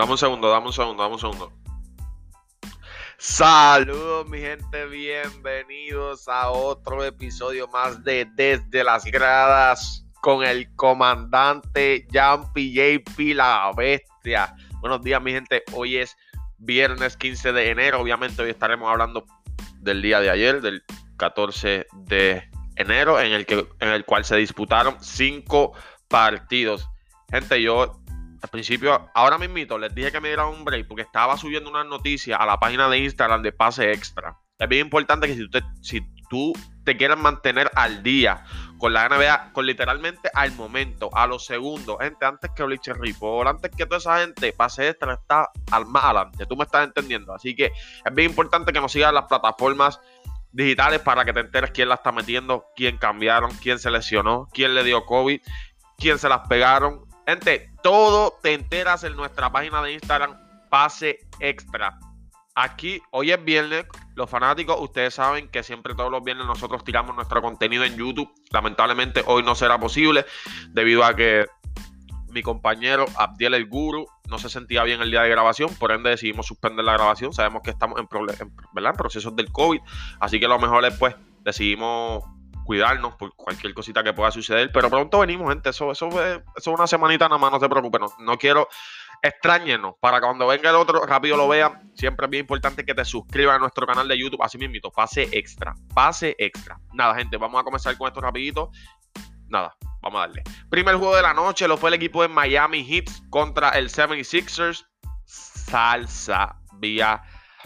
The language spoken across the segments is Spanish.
Dame un segundo, dame un segundo, dame un segundo. Saludos mi gente, bienvenidos a otro episodio más de Desde las Gradas con el comandante Jumpy JP La Bestia. Buenos días mi gente, hoy es viernes 15 de enero, obviamente hoy estaremos hablando del día de ayer, del 14 de enero, en el, que, en el cual se disputaron cinco partidos. Gente, yo al principio, ahora mismo les dije que me dieran un break porque estaba subiendo unas noticias a la página de Instagram de pase extra. Es bien importante que si tú te, si tú te quieras mantener al día con la NBA, con literalmente al momento, a los segundos, gente, antes que Bleacher Report, antes que toda esa gente, pase extra está al más adelante. Tú me estás entendiendo. Así que es bien importante que nos sigan las plataformas digitales para que te enteres quién la está metiendo, quién cambiaron, quién se lesionó, quién le dio COVID, quién se las pegaron, Gente, todo te enteras en nuestra página de Instagram, Pase Extra. Aquí, hoy es viernes, los fanáticos, ustedes saben que siempre todos los viernes nosotros tiramos nuestro contenido en YouTube. Lamentablemente hoy no será posible debido a que mi compañero Abdiel el Guru no se sentía bien el día de grabación, por ende decidimos suspender la grabación. Sabemos que estamos en, en procesos del COVID, así que lo mejor es pues decidimos cuidarnos por cualquier cosita que pueda suceder. Pero pronto venimos, gente. Eso, eso, eso es una semanita nada más, no se preocupen. No, quiero extrañenos para cuando venga el otro rápido lo vean. Siempre es bien importante que te suscribas a nuestro canal de YouTube. Así mismo, pase extra, pase extra. Nada, gente, vamos a comenzar con esto rapidito. Nada, vamos a darle. Primer juego de la noche lo fue el equipo de Miami Heat contra el 76ers. Salsa, vía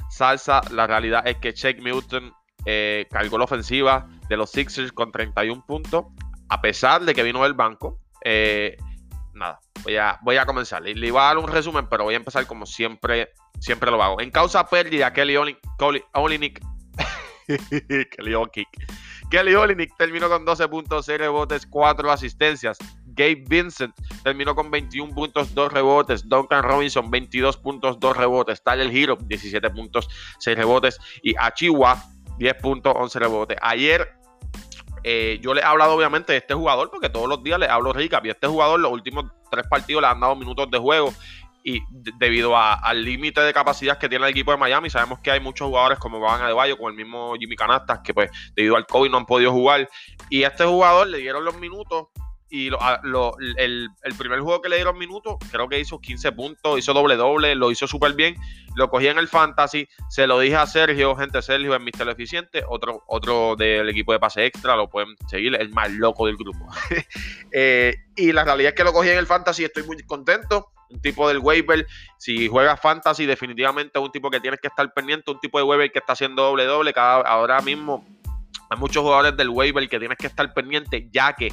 salsa. La realidad es que Shake Milton eh, cargó la ofensiva de los Sixers con 31 puntos, a pesar de que vino del banco. Eh, nada, voy a, voy a comenzar. Le, le, iba a dar un resumen, pero voy a empezar como siempre, siempre lo hago. En causa pérdida, Kelly Olinik. Kelly Olinik. Kelly Olinik terminó con 12 puntos, 6 rebotes, 4 asistencias. Gabe Vincent terminó con 21 puntos, 2 rebotes. Duncan Robinson, 22 puntos, 2 rebotes. Tyler Hero, 17 puntos, 6 rebotes. Y Achiwa, 10 puntos, 11 rebotes. Ayer eh, yo le he hablado obviamente de este jugador porque todos los días le hablo rica. Y este jugador los últimos tres partidos le han dado minutos de juego y debido al límite de capacidad que tiene el equipo de Miami, sabemos que hay muchos jugadores como Van Adebayo, con el mismo Jimmy Canastas, que pues debido al COVID no han podido jugar. Y a este jugador le dieron los minutos y el, primer juego que le dieron minutos, creo que hizo 15 puntos, hizo doble doble, lo hizo súper bien. Lo cogí en el fantasy, se lo dije a Sergio, gente Sergio es Mr. Eficiente, otro, otro del equipo de pase extra, lo pueden seguir, el más loco del grupo. Eh, y la realidad es que lo cogí en el fantasy, estoy muy contento. Un tipo del waiver, si juegas fantasy, definitivamente es un tipo que tienes que estar pendiente, un tipo de waiver que está haciendo doble doble. Cada, ahora mismo hay muchos jugadores del waiver que tienes que estar pendiente, ya que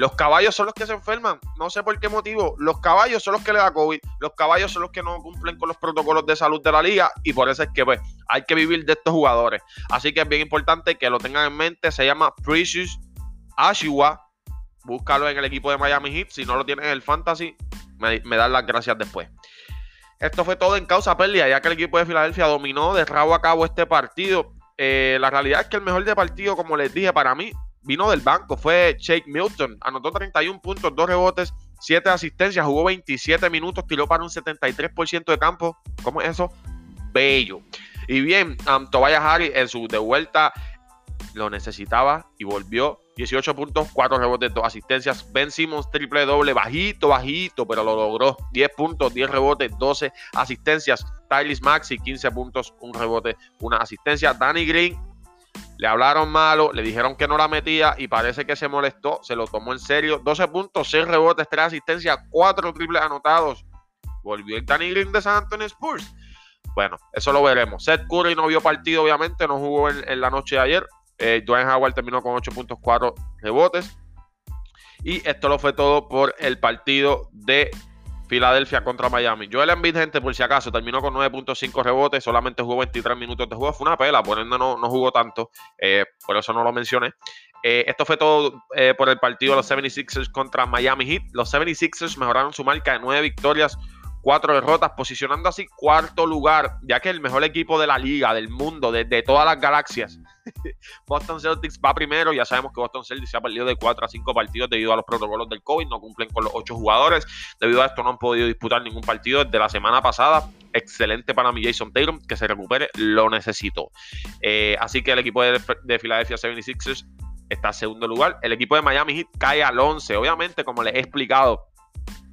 los caballos son los que se enferman. No sé por qué motivo. Los caballos son los que le da COVID. Los caballos son los que no cumplen con los protocolos de salud de la liga. Y por eso es que pues, hay que vivir de estos jugadores. Así que es bien importante que lo tengan en mente. Se llama Precious Ashiwa. Búscalo en el equipo de Miami Heat. Si no lo tienes en el Fantasy, me, me dan las gracias después. Esto fue todo en causa pérdida, ya que el equipo de Filadelfia dominó de rabo a cabo este partido. Eh, la realidad es que el mejor de partido, como les dije, para mí vino del banco, fue Jake Milton, anotó 31 puntos, 2 rebotes, 7 asistencias, jugó 27 minutos, tiró para un 73% de campo. ¿Cómo es eso? Bello. Y bien, um, Tobias Harris en su de vuelta lo necesitaba y volvió. 18 puntos, 4 rebotes, 2 asistencias. Ben Simmons triple doble, bajito, bajito, pero lo logró. 10 puntos, 10 rebotes, 12 asistencias. Tylis Maxi, 15 puntos, 1 rebote, 1 asistencia. Danny Green le hablaron malo, le dijeron que no la metía y parece que se molestó, se lo tomó en serio. 12 puntos, 6 rebotes, 3 asistencias, 4 triples anotados. Volvió el Danny Green de San Antonio Spurs. Bueno, eso lo veremos. Seth Curry no vio partido, obviamente, no jugó en, la noche de ayer. Eh, Dwayne Howard terminó con 8.4 rebotes. Y esto lo fue todo por el partido de Filadelfia contra Miami. Joel Embiid, gente, por si acaso, terminó con 9.5 rebotes, solamente jugó 23 minutos de juego. Fue una pela, por ende no, no jugó tanto, eh, por eso no lo mencioné. Eh, esto fue todo eh, por el partido de los 76ers contra Miami Heat. Los 76ers mejoraron su marca de 9 victorias, cuatro derrotas, posicionando así cuarto lugar, ya que el mejor equipo de la liga, del mundo, de, todas las galaxias, Boston Celtics va primero. Ya sabemos que Boston Celtics se ha perdido de 4 a 5 partidos debido a los protocolos del COVID, no cumplen con los 8 jugadores. Debido a esto, no han podido disputar ningún partido desde la semana pasada. Excelente para mi Jason Taylor, que se recupere, lo necesito. Eh, así que el equipo de, de Philadelphia 76ers está en segundo lugar. El equipo de Miami Heat cae al 11. Obviamente, como les he explicado,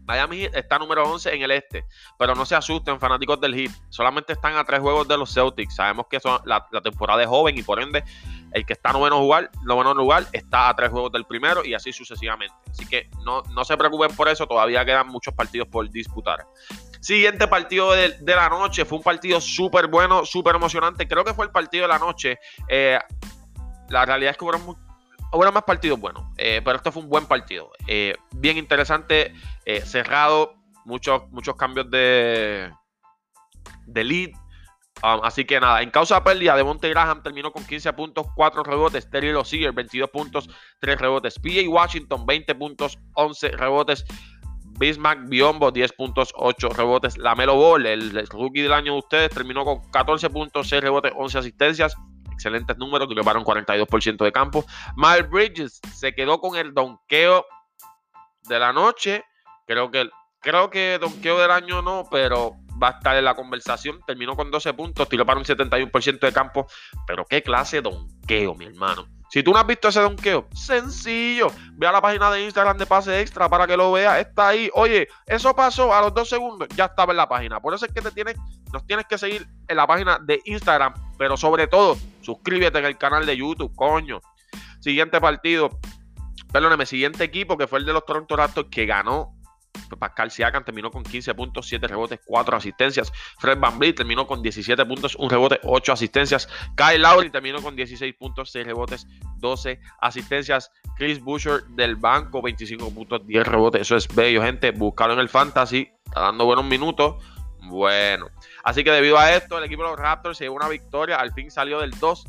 Miami Heat está número 11 en el este, pero no se asusten fanáticos del Heat, solamente están a tres juegos de los Celtics. Sabemos que son, la, temporada es joven y por ende el que está noveno lugar, noveno lugar está a tres juegos del primero y así sucesivamente. Así que no, no se preocupen por eso, todavía quedan muchos partidos por disputar. Siguiente partido de, la noche, fue un partido súper bueno, súper emocionante. Creo que fue el partido de la noche. Eh, la realidad es que fueron hubo más partidos buenos, eh, pero este fue un buen partido. Eh, bien interesante, eh, cerrado, muchos, muchos cambios de, de lead. Um, así que nada, en causa de pérdida, de Monte Graham terminó con 15 puntos, 4 rebotes. Terry Rozier, 22 puntos, 3 rebotes. PJ Washington, 20 puntos, 11 rebotes. Bismarck Biombo, 10 puntos, 8 rebotes. Lamelo Ball, el, el rookie del año de ustedes, terminó con 14 puntos, 6 rebotes, 11 asistencias excelentes números, llevaron 42% de campo. Miles Bridges se quedó con el donqueo de la noche. Creo que, creo que donqueo del año no, pero va a estar en la conversación. Terminó con 12 puntos, tiró para un 71% de campo. Pero qué clase de donqueo, mi hermano. Si tú no has visto ese donqueo, sencillo. Ve a la página de Instagram de Pase Extra para que lo veas. Está ahí. Oye, eso pasó a los dos segundos. Ya estaba en la página. Por eso es que te tienes, nos tienes que seguir en la página de Instagram. Pero sobre todo, suscríbete en el canal de YouTube, coño. Siguiente partido. Perdóneme, siguiente equipo que fue el de los Toronto Raptors que ganó Pascal Siakam terminó con 15 puntos, 7 rebotes, 4 asistencias. Fred Van terminó con 17 puntos, 1 rebote, 8 asistencias. Kyle Lowry terminó con 16 puntos, 6 rebotes, 12 asistencias. Chris Boucher del banco, 25 puntos, 10 rebotes. Eso es bello, gente. Buscarlo en el Fantasy. Está dando buenos minutos. Bueno. Así que debido a esto, el equipo de los Raptors llevó una victoria. Al fin salió del 2.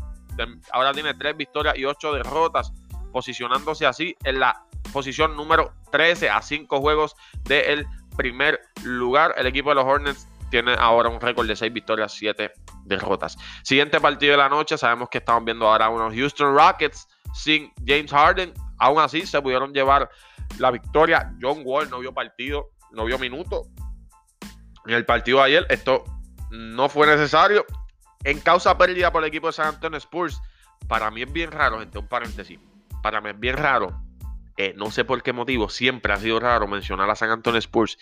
Ahora tiene 3 victorias y 8 derrotas. Posicionándose así en la posición número 13 a 5 juegos del primer lugar. El equipo de los Hornets tiene ahora un récord de 6 victorias, 7 derrotas. Siguiente partido de la noche, sabemos que estamos viendo ahora unos Houston Rockets sin James Harden. Aún así se pudieron llevar la victoria. John Wall no vio partido, no vio minuto. En el partido de ayer esto no fue necesario. En causa pérdida por el equipo de San Antonio Spurs, para mí es bien raro, gente, un paréntesis. Para mí es bien raro eh, no sé por qué motivo, siempre ha sido raro mencionar a San Antonio Spurs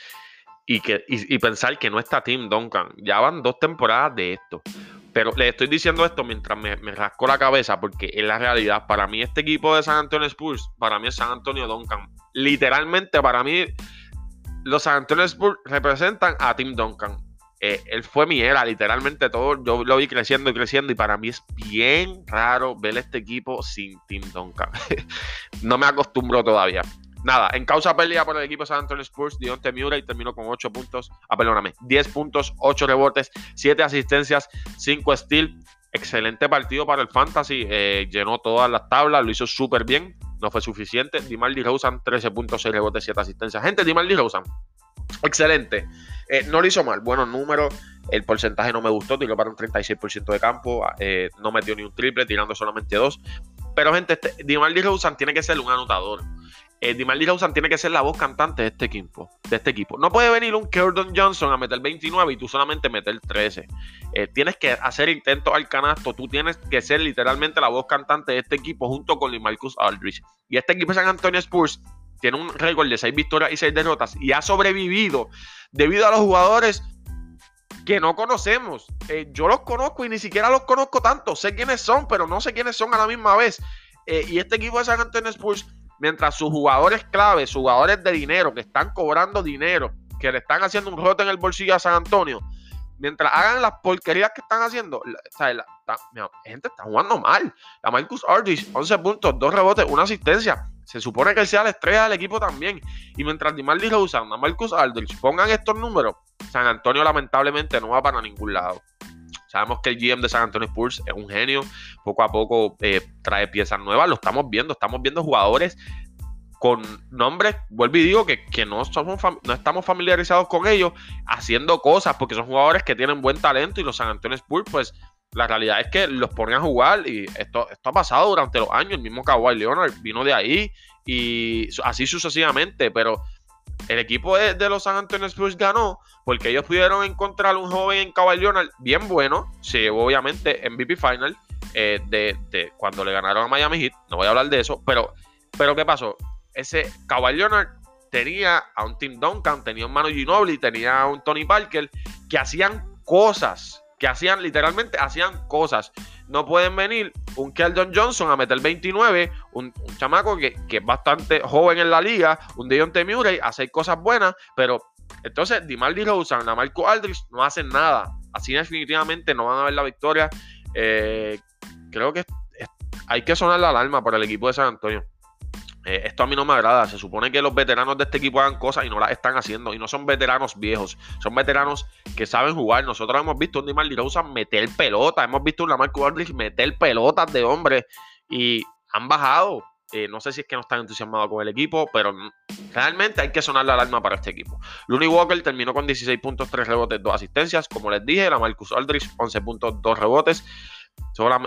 y, que, y, pensar que no está Tim Duncan. Ya van dos temporadas de esto. Pero le estoy diciendo esto mientras me, me, rasco la cabeza porque es la realidad. Para mí este equipo de San Antonio Spurs, para mí es San Antonio Duncan. Literalmente para mí los San Antonio Spurs representan a Tim Duncan. Eh, él fue mi era, literalmente todo. Yo lo vi creciendo y creciendo. Y para mí es bien raro ver este equipo sin Tim Duncan. no me acostumbro todavía. Nada, en causa pérdida por el equipo San Antonio Spurs, Dionte Murray terminó con 8 puntos, ah, perdóname, 10 puntos, 8 rebotes, 7 asistencias, 5 steals. Excelente partido para el Fantasy, eh, llenó todas las tablas, lo hizo súper bien, no fue suficiente. Dimaldi Rosen, 13 puntos, 6 rebotes, 7 asistencias. Gente, Dimaldi Rosen, excelente. Eh, no lo hizo mal, buenos números. El porcentaje no me gustó, tiró para un 36% de campo. Eh, no metió ni un triple, tirando solamente dos. Pero, gente, este, Dimaldi Rosen tiene que ser un anotador. Eh, Dimaldi Rosen tiene que ser la voz cantante de este equipo. De este equipo. No puede venir un Keldon Johnson a meter 29 y tú solamente meter 13. Eh, tienes que hacer intentos al canasto. Tú tienes que ser literalmente la voz cantante de este equipo junto con Marcus Aldridge. Y este equipo de San Antonio Spurs tiene un récord de 6 victorias y 6 derrotas y ha sobrevivido debido a los jugadores que no conocemos. Eh, yo los conozco y ni siquiera los conozco tanto. Sé quiénes son, pero no sé quiénes son a la misma vez. Y este equipo de San Antonio Spurs, mientras sus jugadores claves, sus jugadores de dinero, que están cobrando dinero, que le están haciendo un roto en el bolsillo a San Antonio, mientras hagan las porquerías que están haciendo, la, gente está jugando mal. La Marcus Aldridge, 11 puntos, 2 rebotes, una asistencia. Se supone que él sea la estrella del equipo también. Y mientras Dimaldi Rosen, a Marcus Aldridge pongan estos números, San Antonio lamentablemente no va para ningún lado. Sabemos que el GM de San Antonio Spurs es un genio. Poco a poco eh, trae piezas nuevas. Lo estamos viendo. Estamos viendo jugadores con nombres, vuelvo y digo que, no, somos no estamos familiarizados con ellos haciendo cosas porque son jugadores que tienen buen talento y los San Antonio Spurs, pues la realidad es que los ponen a jugar y esto, esto ha pasado durante los años. El mismo Kawhi Leonard vino de ahí y así sucesivamente, pero el equipo de, los San Antonio Spurs ganó porque ellos pudieron encontrar un joven en Leonard bien bueno, se llevó obviamente MVP Final eh, de, cuando le ganaron a Miami Heat, no voy a hablar de eso, pero, pero ¿qué pasó? ese Kawhi Leonard tenía a un Tim Duncan, tenía a un Manu Ginobili, tenía a un Tony Parker que hacían cosas, que hacían literalmente hacían cosas. No pueden venir un Keldon Johnson a meter 29, un, chamaco que, es bastante joven en la liga, un Deontay Murray, a hacer cosas buenas, pero entonces DeMar DeRozan, Marco Aldridge no hacen nada. Así definitivamente no van a ver la victoria. Eh, creo que hay que sonar la alarma para el equipo de San Antonio. Eh, esto a mí no me agrada. Se supone que los veteranos de este equipo hagan cosas y no las están haciendo. Y no son veteranos viejos. Son veteranos que saben jugar. Nosotros hemos visto a un Dimar meter pelota. Hemos visto a Marco Aldridge meter pelotas de hombre. Y han bajado. Eh, no sé si es que no están entusiasmados con el equipo, pero realmente hay que sonar la alarma para este equipo. Looney Walker terminó con 16 puntos, 3 rebotes, 2 asistencias. Como les dije, la Marcus Aldridge, 11 puntos, 2 rebotes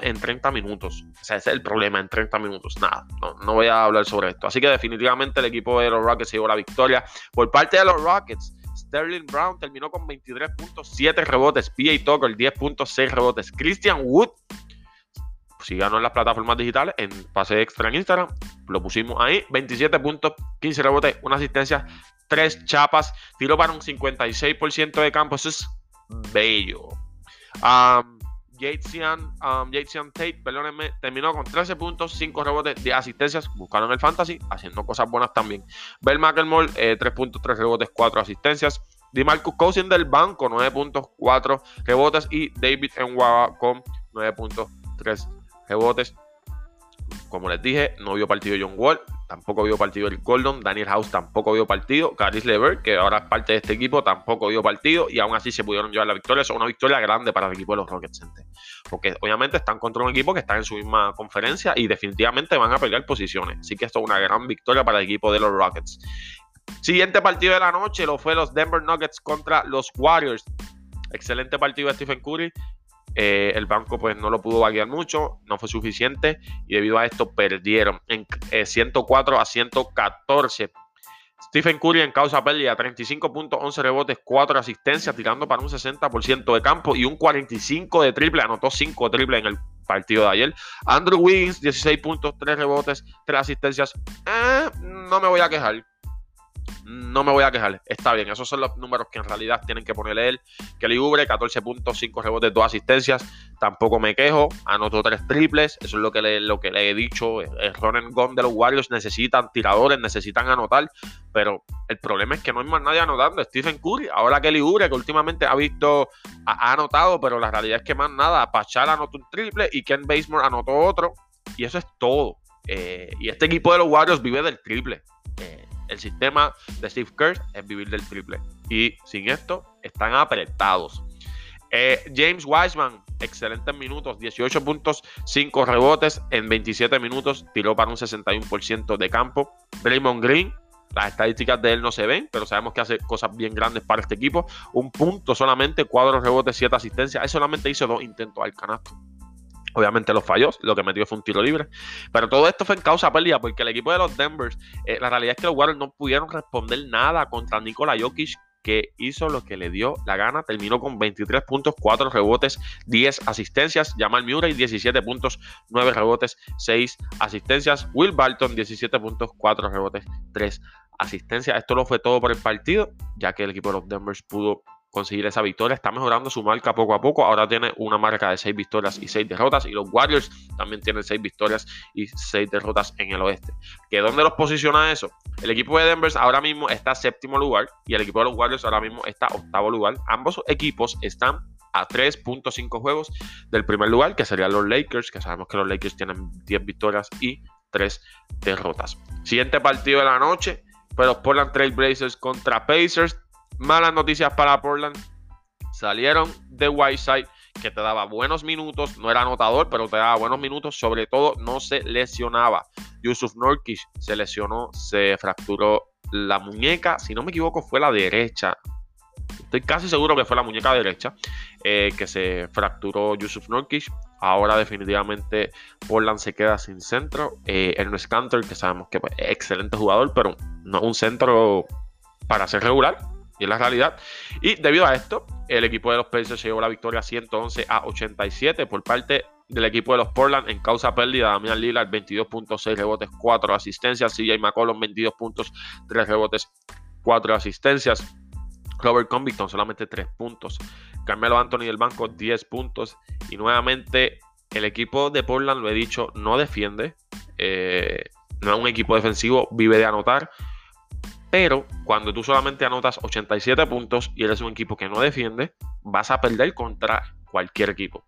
en 30 minutos. O sea, ese es el problema, en 30 minutos. Nada, no, voy a hablar sobre esto. Así que definitivamente el equipo de los Rockets se llevó la victoria. Por parte de los Rockets, Sterling Brown terminó con 23.7 rebotes. PA Tucker 10.6 rebotes. Christian Wood, si ganó en las plataformas digitales, en pase extra en Instagram, lo pusimos ahí. 27 puntos, 15 rebotes, una asistencia, 3 chapas. Tiró para un 56% de campo. Eso es bello. Um, Um, Jadesian, Tate, perdónenme, terminó con 13 puntos, 5 rebotes, de asistencias. Buscaron el fantasy, haciendo cosas buenas también. Bell McElmore, 3 puntos, 3 rebotes, 4 asistencias. DeMarcus Cousins del banco, 9 puntos, 4 rebotes. Y David Nwaba con 9 puntos, 3 rebotes. Como les dije, no vio partido John Wall tampoco vio partido el Gordon, Daniel House tampoco vio partido, Caris Lever, que ahora es parte de este equipo, tampoco vio partido y aún así se pudieron llevar la victoria. Eso es una victoria grande para el equipo de los Rockets, porque obviamente están contra un equipo que está en su misma conferencia y definitivamente van a pelear posiciones. Así que esto es una gran victoria para el equipo de los Rockets. Siguiente partido de la noche lo fue los Denver Nuggets contra los Warriors. Excelente partido de Stephen Curry. Eh, el banco pues no lo pudo vaquear mucho, no fue suficiente y debido a esto perdieron en 104 eh, a 114. Stephen Curry en causa pérdida, 35 puntos, 11 rebotes, 4 asistencias, tirando para un 60% de campo y un 45 de triple, anotó 5 triples en el partido de ayer. Andrew Wiggins, 16 puntos, 3 rebotes, 3 asistencias. Eh, no me voy a quejar no me voy a quejar. Está bien, esos son los números que en realidad tienen que ponerle él. Kelly Ubre, 14 puntos, 5 rebotes, 2 asistencias. Tampoco me quejo. Anotó 3 triples. Eso es lo que le, lo que le he dicho. El run and gun de los Warriors necesitan tiradores, necesitan anotar. Pero el problema es que no hay más nadie anotando. Stephen Curry, ahora Kelly Ubre, que últimamente ha visto, ha, anotado, pero la realidad es que más nada. Pachal anotó un triple y Ken Basemore anotó otro. Y eso es todo. Eh, y este equipo de los Warriors vive del triple. Eh, el sistema de Steve Kerr es vivir del triple. Y sin esto, están apretados. Eh, James Wiseman, excelentes minutos, 18 puntos, 5 rebotes en 27 minutos, tiró para un 61% de campo. Raymond Green, las estadísticas de él no se ven, pero sabemos que hace cosas bien grandes para este equipo. Un punto solamente, 4 rebotes, 7 asistencias. Él solamente hizo dos intentos al canasto. Obviamente los falló, lo que metió fue un tiro libre. Pero todo esto fue en causa pérdida, porque el equipo de los Denvers, eh, la realidad es que los Warriors no pudieron responder nada contra Nikola Jokic, que hizo lo que le dio la gana. Terminó con 23 puntos, 4 rebotes, 10 asistencias. Jamal Murray, 17 puntos, 9 rebotes, 6 asistencias. Will Barton, 17 puntos, 4 rebotes, 3 asistencias. Esto lo fue todo por el partido, ya que el equipo de los Denvers pudo conseguir esa victoria. Está mejorando su marca poco a poco. Ahora tiene una marca de 6 victorias y 6 derrotas. Y los Warriors también tienen 6 victorias y 6 derrotas en el oeste. ¿Que dónde los posiciona eso? El equipo de Denver ahora mismo está séptimo lugar y el equipo de los Warriors ahora mismo está octavo lugar. Ambos equipos están a 3.5 juegos del primer lugar, que serían los Lakers, que sabemos que los Lakers tienen 10 victorias y 3 derrotas. Siguiente partido de la noche, los Portland Trail Blazers contra Pacers. Malas noticias para Portland. Salieron de Whiteside, que te daba buenos minutos. No era anotador, pero te daba buenos minutos. Sobre todo, no se lesionaba. Yusuf Norkish se lesionó, se fracturó la muñeca, si no me equivoco, fue la derecha. Estoy casi seguro que fue la muñeca derecha eh, que se fracturó Yusuf Norkish. Ahora definitivamente Portland se queda sin centro. Eh, Ernest Cantor, que sabemos que es excelente jugador, pero no un centro para ser regular. Y es la realidad. Y debido a esto, el equipo de los Pacers se llevó la victoria 111 a 87 por parte del equipo de los Portland en causa pérdida. Damian Lillard 22.6 rebotes, 4 asistencias. CJ McCollum 22 puntos, 3 rebotes, 4 asistencias. Robert Covington solamente 3 puntos. Carmelo Anthony del banco 10 puntos. Y nuevamente el equipo de Portland, lo he dicho, no defiende. Eh, no es un equipo defensivo, vive de anotar. Pero cuando tú solamente anotas 87 puntos y eres un equipo que no defiende, vas a perder contra cualquier equipo.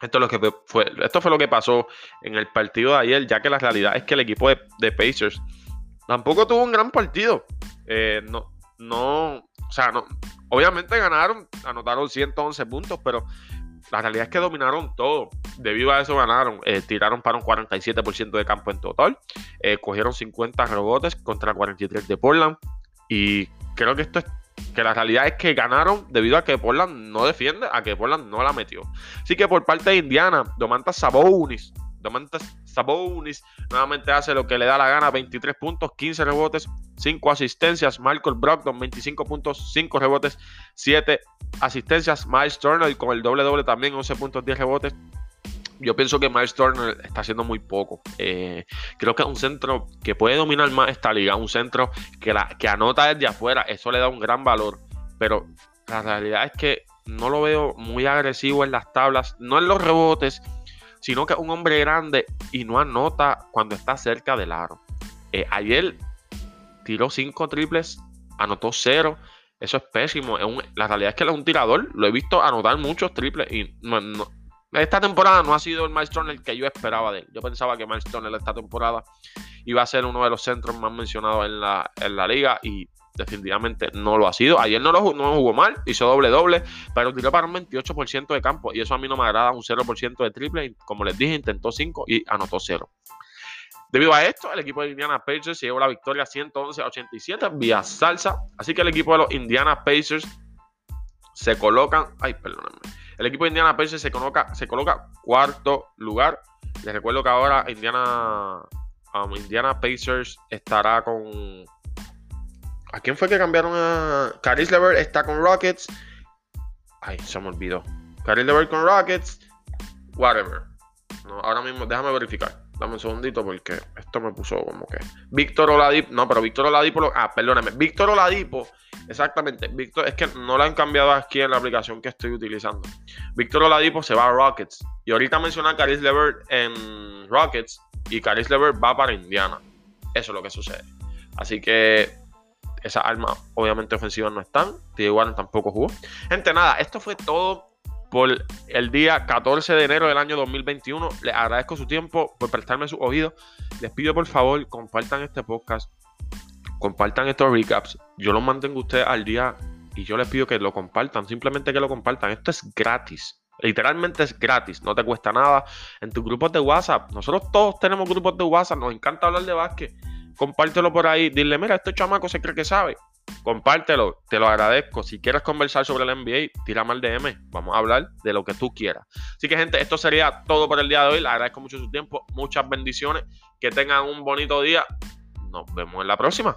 Esto, es lo que fue, esto fue lo que pasó en el partido de ayer, ya que la realidad es que el equipo de, Pacers tampoco tuvo un gran partido. Eh, no, no, o sea, no, obviamente ganaron, anotaron 111 puntos, pero la realidad es que dominaron todo. Debido a eso ganaron, eh, tiraron para un 47% de campo en total, eh, cogieron 50 rebotes contra 43 de Portland y creo que esto es que la realidad es que ganaron debido a que Portland no defiende, a que Portland no la metió. Así que por parte de Indiana, Domantas Sabonis, Domantas Sabonis nuevamente hace lo que le da la gana, 23 puntos, 15 rebotes, 5 asistencias. Michael Brogdon, 25 puntos, 5 rebotes, 7 asistencias. Miles Turner con el doble doble también, 11 puntos, 10 rebotes, yo pienso que Miles Turner está haciendo muy poco. Eh, creo que es un centro que puede dominar más esta liga, un centro que, que anota desde afuera, eso le da un gran valor. Pero la realidad es que no lo veo muy agresivo en las tablas, no en los rebotes, sino que es un hombre grande y no anota cuando está cerca del aro. Eh, ayer tiró 5 triples, anotó 0. Eso es pésimo. la realidad es que él es un tirador. Lo he visto anotar muchos triples y no, esta temporada no ha sido el Miles el que yo esperaba de él. Yo pensaba que Miles Turner esta temporada iba a ser uno de los centros más mencionados en la, en la liga y definitivamente no lo ha sido. Ayer no lo no jugó mal, hizo doble doble, pero tiró para un 28% de campo y eso a mí no me agrada, un 0% de triple. Como les dije, intentó 5 y anotó 0. Debido a esto, el equipo de Indiana Pacers se llevó la victoria 111 a 87 vía salsa. Así que el equipo de los Indiana Pacers se colocan. Ay, perdóname el equipo de Indiana Pacers se coloca, se coloca cuarto lugar. Les recuerdo que ahora Indiana, um, Indiana Pacers estará con. ¿A quién fue que cambiaron a. Caris Lever está con Rockets. Ay, se me olvidó. Caris Lever con Rockets. Whatever. ahora mismo, déjame verificar. Dame un segundito porque esto me puso como que. Víctor Oladipo. No, pero Víctor Oladipo. ah, perdóname. Víctor Oladipo. Exactamente. Víctor, es que no lo han cambiado aquí en la aplicación que estoy utilizando. Víctor Oladipo se va a Rockets. Y ahorita menciona a Caris Levert en Rockets. Y Caris Levert va para Indiana. Eso es lo que sucede. Así que esas armas obviamente ofensivas no están. T. Tampoco jugó. Gente, nada, esto fue todo por el día 14 de enero del año 2021. Les agradezco su tiempo por prestarme su oído. Les pido por favor compartan este podcast, compartan estos recaps. Yo los mantengo ustedes al día y yo les pido que lo compartan, simplemente que lo compartan. Esto es gratis. Literalmente es gratis, no te cuesta nada. En tus grupos de WhatsApp, nosotros todos tenemos grupos de WhatsApp, nos encanta hablar de básquet. Compártelo por ahí, dile, mira, este chamaco se cree que sabe compártelo, te lo agradezco. Si quieres conversar sobre el NBA, tira al DM. Vamos a hablar de lo que tú quieras. Así que, gente, esto sería todo por el día de hoy. Le agradezco mucho su tiempo, muchas bendiciones. Que tengan un bonito día. Nos vemos en la próxima.